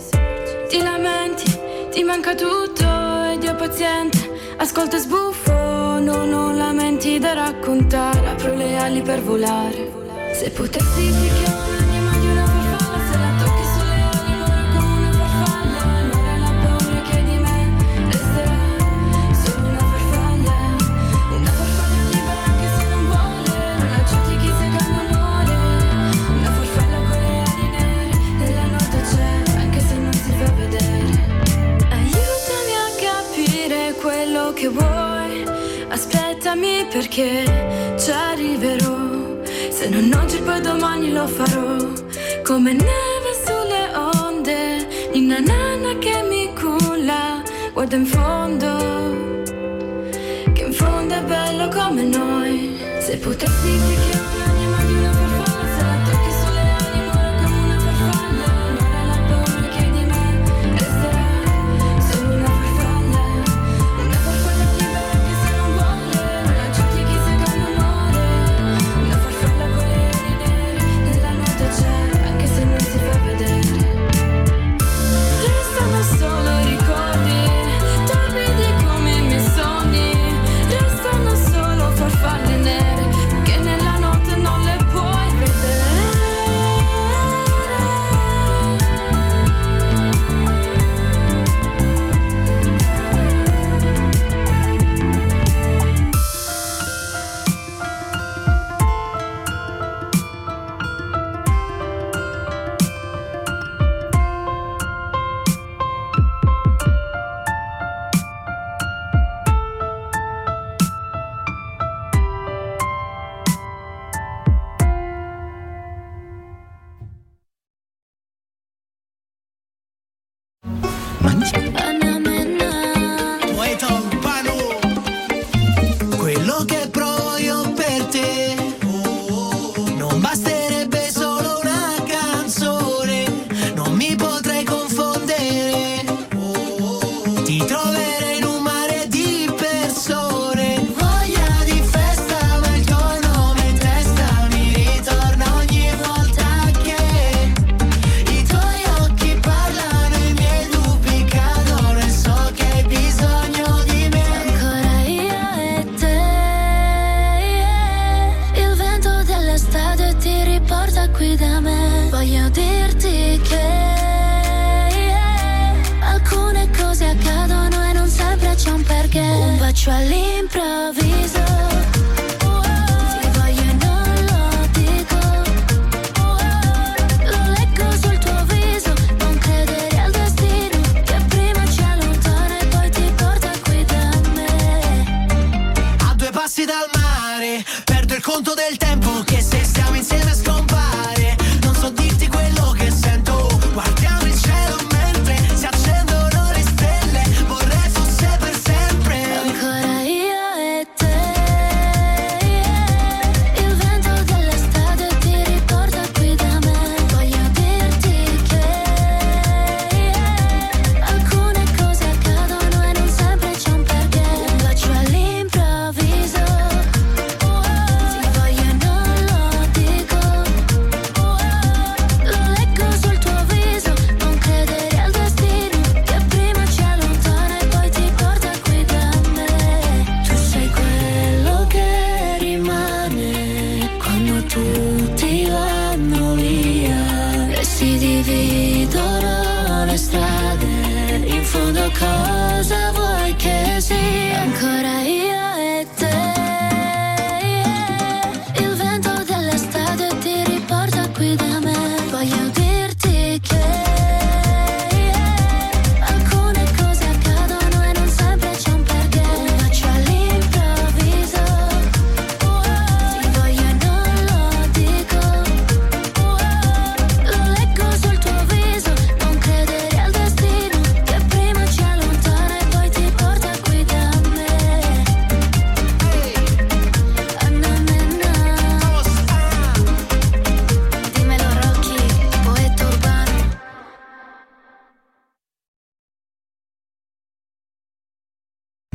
Ti lamenti, ti manca tutto ed io paziente. Ascolto e sbuffo, non ho lamenti da raccontare. Apro le ali per volare. Se potessi picchiare l'anima Perché ci arriverò. Se non oggi poi domani lo farò. Come neve sulle onde Ninna nanna che mi culla. Guarda in fondo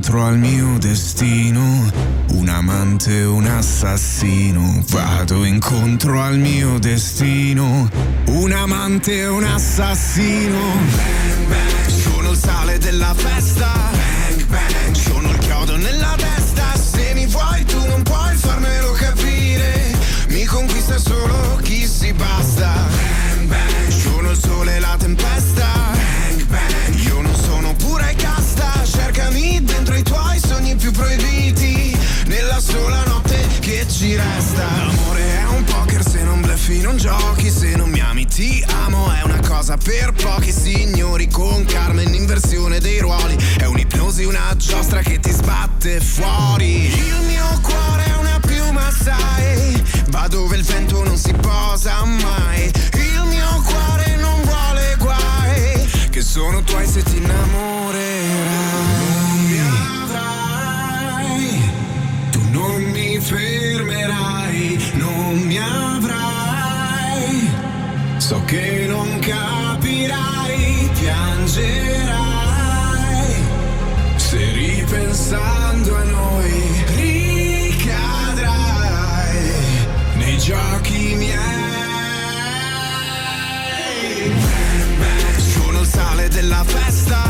Dentro al mio destino, un amante, un assassino. Vado incontro al mio destino, un amante, un assassino. Bang, bang. Sono il sale della festa. Bang, bang. Sono il chiodo nella testa. Se mi vuoi, tu non puoi farmelo capire. Mi conquista solo chi si basta. resta L'amore è un poker se non bleffi non giochi Se non mi ami ti amo è una cosa per pochi signori Con carne in inversione dei ruoli. È un'ipnosi, una giostra che ti sbatte fuori. Il mio cuore è una piuma sai Va dove il vento non si posa mai. Il mio cuore non vuole guai Che sono tuoi se ti innamorerai. fermerai, non mi avrai. So che non capirai, piangerai. Se ripensando a noi ricadrai nei giochi miei. Bang, sono il sale della festa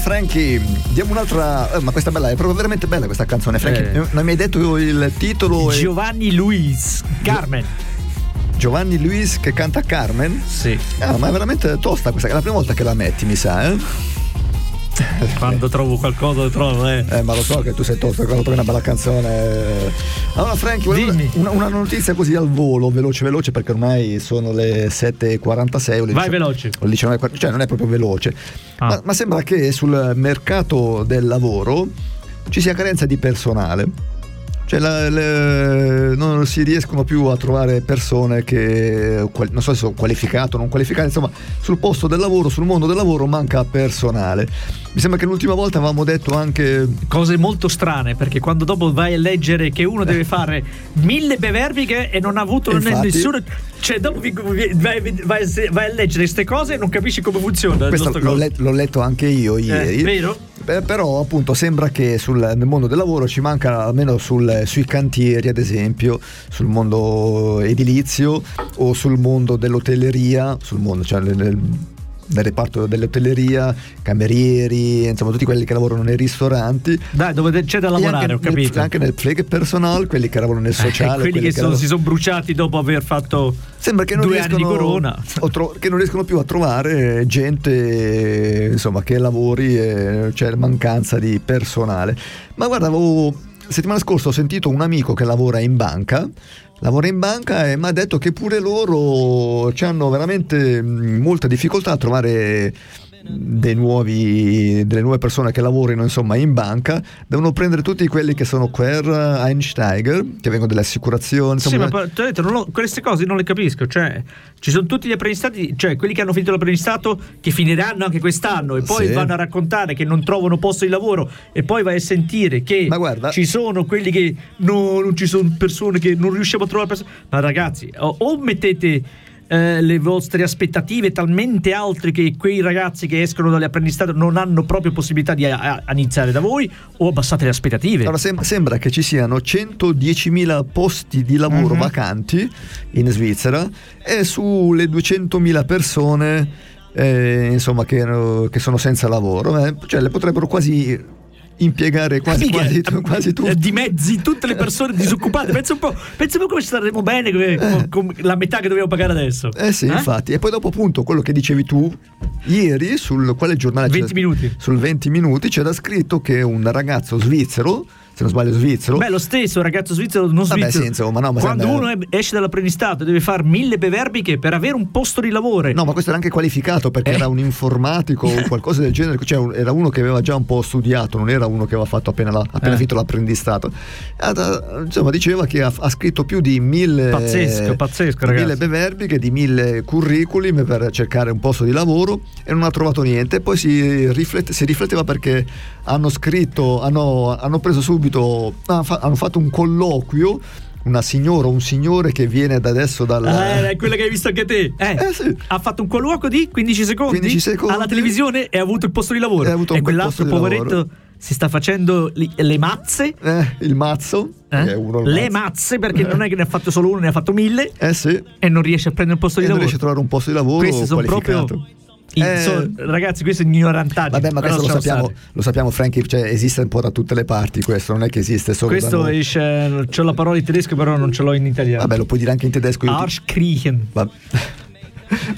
Frankie, diamo un'altra... eh, ma questa è bella, è proprio veramente bella questa canzone. Frankie, Eh. non mi hai detto il titolo? e- Giovanni Luis Carmen. Giovanni Luis che canta Carmen? Sì. Ah, ma è veramente tosta questa, è la prima volta che la metti, mi sa, eh? Quando trovo qualcosa lo trovo, eh. Eh, ma lo so che tu sei tosto quando trovi una bella canzone. Allora, Frankie, volevo- Dimmi. una, una notizia così al volo, veloce, veloce, perché ormai sono le 7.46 o le Vai 19 veloce. o le 19.40, cioè non è proprio veloce. Ah. Ma, ma sembra che sul mercato del lavoro ci sia carenza di personale. Cioè la- le- non si riescono più a trovare persone che, non so se sono qualificato o non qualificate, insomma sul posto del lavoro, sul mondo del lavoro manca personale. Mi sembra che l'ultima volta avevamo detto anche... Cose molto strane, perché quando dopo vai a leggere che uno deve fare mille beverbiche e non ha avuto Infatti. nessuno. Cioè, dopo vi- vi- vai, vai- vai a leggere queste cose e non capisci come funziona. nostro l'ho, let- l'ho letto anche io ieri. vero? Beh, però appunto sembra che sul, nel mondo del lavoro ci manca almeno sul- sui cantieri ad esempio, sul mondo edilizio o sul mondo dell'hotelleria, sul mondo, cioè nel, nel- reparto dell'hotelleria, camerieri, insomma tutti quelli che lavorano nei ristoranti. Dai, dove c'è da lavorare, anche ho nel- capito. anche nel Pflegepersonal, quelli che lavorano nel Eh, sociale. quelli che, sono- lavorano- si sono bruciati dopo aver fatto Sembra che non, due anni riescono, di corona. tro- che non riescono più a trovare gente insomma, che lavori e c'è mancanza di personale. Ma guarda, avevo, settimana scorsa ho sentito un amico che lavora in banca. Lavora in banca e mi ha detto che pure loro hanno veramente molta difficoltà a trovare nuovi, delle nuove persone che lavorino insomma in banca devono prendere tutti quelli che sono Quer Einsteiger che vengono delle assicurazioni Sì, insomma, ma poi, ti ho detto, lo- queste cose non le capisco. Cioè, ci sono tutti gli apprendistati, cioè quelli che hanno finito l'apprendistato, che finiranno anche quest'anno e poi Sì. vanno a raccontare che non trovano posto di lavoro e poi vai a sentire che ci sono quelli che no, non ci sono persone che non riusciamo a trovare persone. Ma ragazzi, o, o mettete. Eh, le vostre aspettative talmente alte che quei ragazzi che escono dall'apprendistato non hanno proprio possibilità di a- a- iniziare da voi o abbassate le aspettative Allora, sem- sembra che ci siano 110.000 posti di lavoro Mhm. vacanti in Svizzera e sulle 200.000 persone eh, insomma, che, che sono senza lavoro, eh, cioè le potrebbero quasi impiegare quasi, Mica, quasi, quasi eh, di mezzi tutte le persone disoccupate. Pensa un po', pensa un po' come staremo bene come- con, con la metà che dobbiamo pagare adesso. Eh sì, infatti. E poi dopo appunto quello che dicevi tu ieri sul quale giornale 20 c'è- minuti. Sul 20 minuti c'era scritto che un ragazzo svizzero, se non sbaglio svizzero, Beh, lo stesso ragazzo svizzero, non Vabbè, svizzero. sì, insomma, no, ma quando sembra- uno esce dall'apprendistato deve fare mille beverbiche per avere un posto di lavoro. No, ma questo era anche qualificato perché Eh. era un informatico o qualcosa del genere, cioè era uno che aveva già un po' studiato, non era uno che aveva fatto appena, la- appena Eh. finito l'apprendistato. Insomma, diceva che ha, ha scritto più di mille, Pazzesco, pazzesco, di ragazzi. mille beverbiche, di mille curriculum per cercare un posto di lavoro e non ha trovato niente. Poi si, riflette- si rifletteva perché hanno scritto, hanno, hanno preso subito, hanno fa- hanno fatto un colloquio. Una signora, un signore che viene da adesso dal. Eh, è quella che hai visto anche te. Eh, Ha fatto un colloquio di 15 secondi, 15 secondi. alla televisione e ha avuto il posto di lavoro. E e quell'altro poveretto lavoro. si sta facendo li- le mazze. Eh, il mazzo. Eh? uno il Le mazzo. mazze perché non è che ne ha fatto solo uno, ne ha fatto mille. Eh sì. E non riesce a prendere un posto di non lavoro. riesce a trovare un posto di lavoro Questi sono proprio. Eh. ragazzi, questo è ignorantaggine. Vabbè, ma questo lo sappiamo, stare. lo sappiamo, Frankie, cioè, esiste un po' da tutte le parti questo, non è che esiste solo Questo esce. C'ho la parola in tedesco, però non ce l'ho in italiano. Vabbè, lo puoi dire anche in tedesco. Arschkriechen. Vabbè.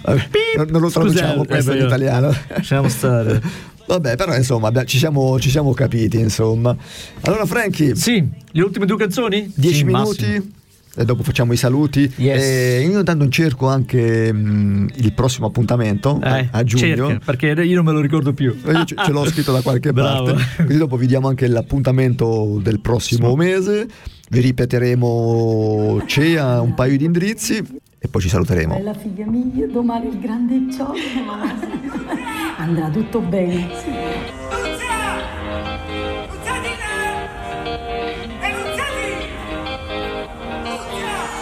Vabbè, non, non lo traduciamo questo eh, in italiano. Lasciamo stare. Vabbè, però insomma, abbia- ci siamo, ci siamo capiti, insomma. Allora, Frankie. Sì, le ultime due canzoni? 10 Sì, minuti. massimo. E dopo facciamo i saluti. Yes. E io intanto cerco anche mm, il prossimo appuntamento a- Eh, a giugno. cerca, perché io non me lo ricordo più. Io ce, ce l'ho scritto da qualche parte. Così dopo vi diamo anche l'appuntamento del prossimo mese. Vi ripeteremo CEA un paio di indirizzi. e poi ci saluteremo. Bella figlia mia, domani il grande ciò. Andrà tutto bene.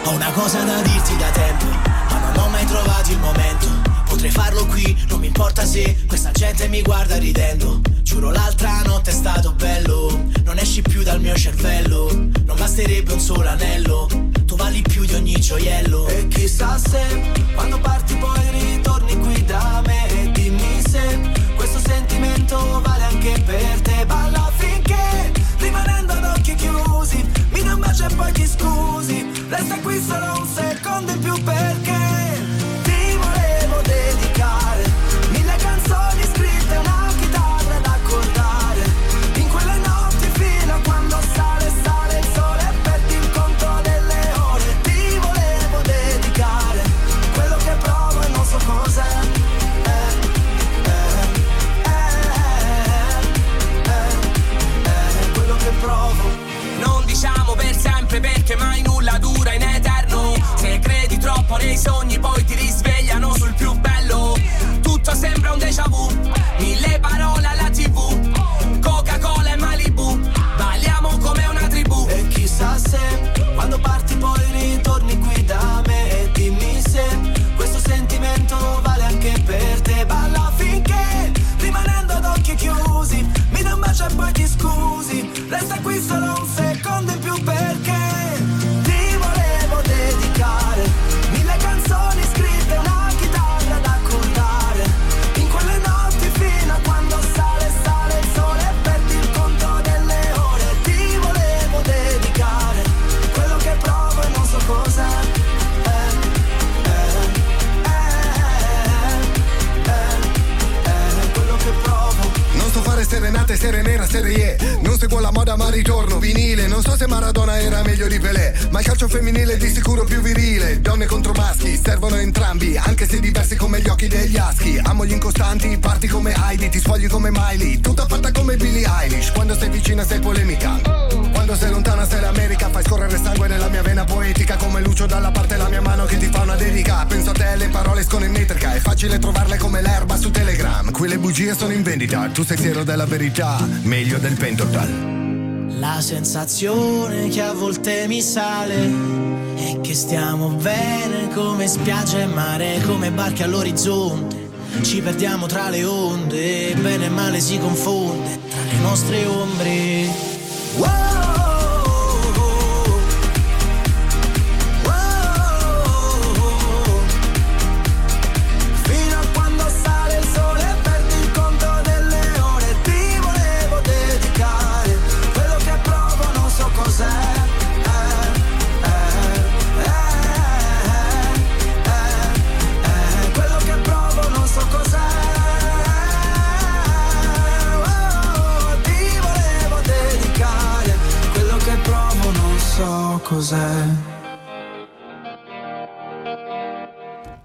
Ho una cosa da dirti da tempo, ma non ho mai trovato il momento. Potrei farlo qui, non mi importa se questa gente mi guarda ridendo. Giuro l'altra notte è stato bello, non esci più dal mio cervello. Non basterebbe un solo anello, tu vali più di ogni gioiello. E chissà se quando parti poi ritorni qui da me e dimmi se questo sentimento vale anche per te. Balla finché bacio e poi ti scusi. Resta qui solo un secondo in più perché perché mai nulla dura in eterno. Se credi troppo nei sogni poi ma il calcio femminile è di sicuro più virile. Donne contro maschi, servono entrambi, anche se diversi come gli occhi degli aschi. Amo gli incostanti, parti come Heidi, ti sfogli come Miley. Tutta fatta come Billie Eilish. Quando sei vicina sei polemica. Quando sei lontana sei l'America, fai scorrere sangue nella mia vena poetica. Come Lucio dalla parte la mia mano che ti fa una dedica. Penso a te, le parole escono in metrica. È facile trovarle come l'erba su Telegram. Qui le bugie sono in vendita, tu sei siero della verità, meglio del pentotal. La sensazione che a volte mi sale è che stiamo bene come spiaggia e mare, come barche all'orizzonte. Ci perdiamo tra le onde, bene e male si confonde tra le nostre ombre. Wow! Cos'è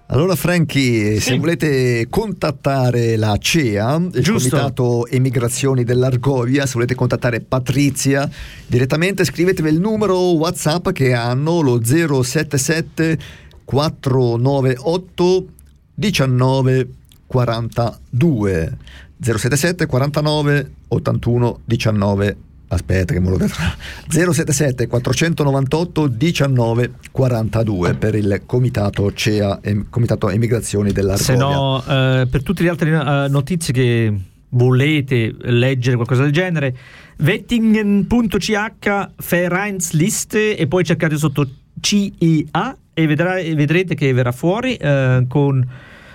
Allora Franchi, se volete contattare la CEA, il Giusto. Comitato Emigrazioni dell'Argovia, se volete contattare Patrizia direttamente scrivetevi il numero WhatsApp che hanno lo 077 498 19 42 077 49 81 19 Aspetta che me lo detto. 077 498 19 42 per il comitato CEA, Comitato Emigrazioni dell'Argovia. Se no, eh, per tutte le altre eh, notizie che volete leggere qualcosa del genere, wettingen.ch Vereinsliste e poi cercate sotto CIA e, vedrà- e vedrete che verrà fuori eh, con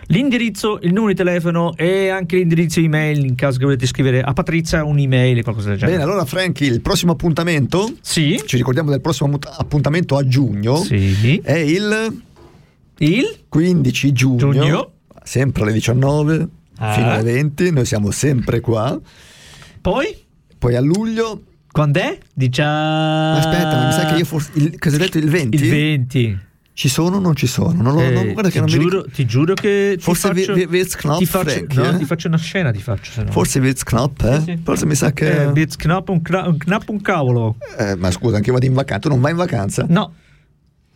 l'indirizzo, il numero di telefono e anche l'indirizzo email in caso che volete scrivere a Patrizia un'email o qualcosa del genere. Bene, allora Franchi, il prossimo appuntamento, sì. ci ricordiamo del prossimo appuntamento a giugno, Sì. è il, il 15 giugno, Giugno. sempre alle 19 Ah. fino alle 20, noi siamo sempre qua. Poi? Poi a luglio... Quando è? Dicia... Aspetta, mi sa che io forse... Il, cosa hai detto? Il 20? Il 20. Ci sono o non ci sono? Non lo, Eh, non- guarda che ti, non mi giuro, ricordo. ti giuro che ti Forse faccio, vi- vi- Witzknopf, ti faccio, Frank, no, eh? ti faccio una scena ti faccio se no. Forse Witzknopf, eh? Sì, sì. Forse mi sa che... eh, un, cra- un knapp un cavolo Eh, ma scusa, anche io vado in vacanza. Tu non vai in vacanza? no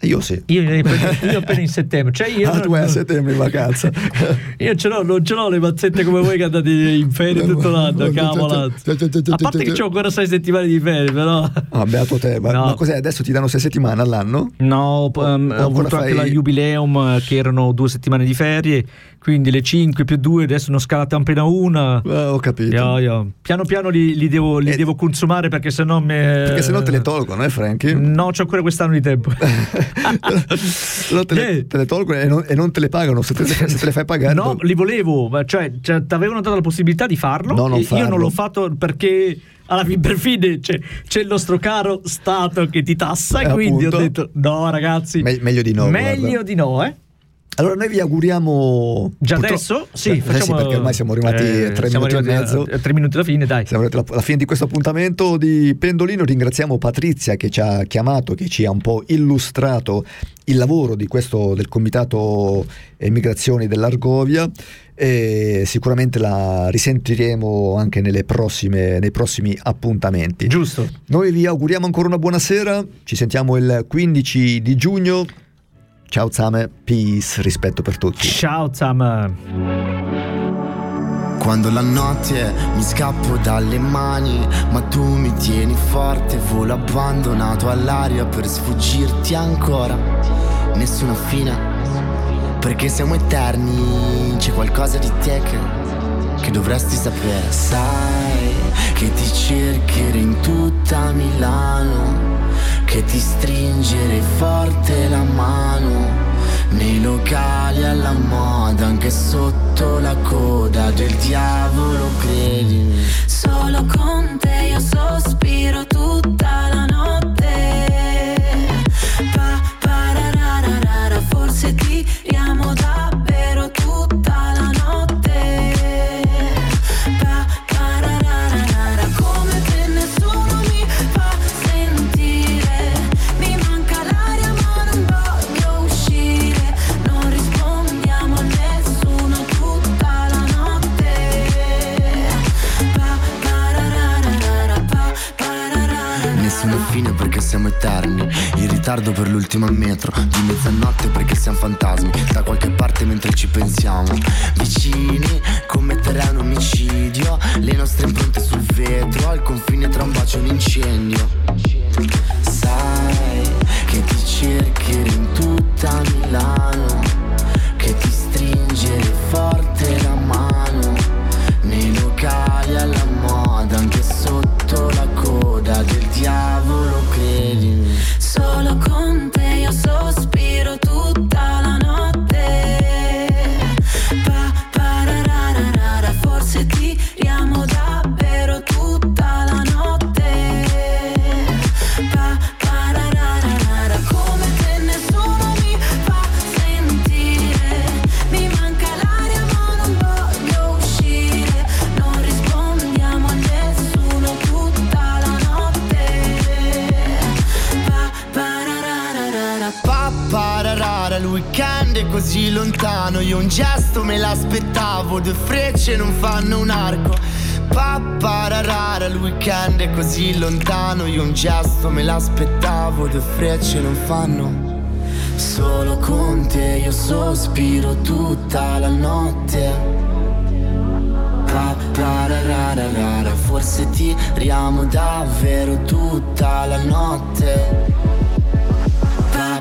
Io sì. Io, io appena in settembre. Cioè io ah, tu vai a settembre in vacanza. io ce l'ho, non ce l'ho le mazzette come voi che andate in ferie tutto l'anno, cavolo. A parte che ho ancora sei settimane di ferie, però. Ah, beato te. Ma, no. ma cos'è? Adesso ti danno sei settimane all'anno? No, um, ho avuto fai... anche la jubileum che erano due settimane di ferie quindi le 5 più 2 adesso ne ho scalate appena una. Eh, ho capito. Io, io. Piano piano li, li, devo, li eh, devo, consumare perché se no me... Perché se no te le tolgono, eh Frankie? No, c'ho ancora quest'anno di tempo. no, te, le, eh. te, le, tolgono e non, e non, te le pagano, se te, se te le fai pagare. No, li volevo, cioè, cioè ti avevano dato la possibilità di farlo. No, non farlo. Io non l'ho fatto perché alla fine per fine c'è, c'è, il nostro caro Stato che ti tassa eh, quindi appunto. ho detto no ragazzi Me- meglio di no meglio guarda. di no eh allora noi vi auguriamo già adesso? Sì, eh, facciamo, sì, perché ormai siamo arrivati eh, tre minuti e mezzo. A, tre minuti alla fine, dai. Siamo arrivati alla fine di questo appuntamento di Pendolino. Ringraziamo Patrizia che ci ha chiamato, che ci ha un po' illustrato il lavoro di questo, del Comitato Emigrazioni dell'Argovia e sicuramente la risentiremo anche prossime, nei prossimi appuntamenti. Giusto. Noi vi auguriamo ancora una buona sera, ci sentiamo il 15 di giugno. Ciao Zame, peace, rispetto per tutti. Ciao Zame. Quando la notte mi scappo dalle mani, ma tu mi tieni forte, volo abbandonato all'aria per sfuggirti ancora. Nessuna fine, perché siamo eterni, c'è qualcosa di te che, che dovresti sapere. Sai che ti cercherò in tutta Milano che ti stringere forte la mano nei locali alla moda, anche sotto la coda del diavolo, credimi. Solo con te io sospiro tutta la notte. Pa, pararara, forse tiriamo davvero siamo eterni. In ritardo per l'ultima metro Di mezzanotte perché siamo fantasmi. Da qualche parte mentre ci pensiamo. Vicini commetterei un omicidio. Le nostre impronte sul vetro Al confine tra un bacio e un incendio. Sai che ti cercherò in tutta Milano Che ti stringere forte la mano. Nei locali alla moda Anche sotto la coda del diavolo Un gesto me l'aspettavo Due frecce non fanno un arco. Pa, pararara, il weekend è così lontano Io un gesto me l'aspettavo Due frecce non fanno. Solo con te io sospiro tutta la notte. Pa, pararara, forse tiriamo davvero tutta la notte. Pa,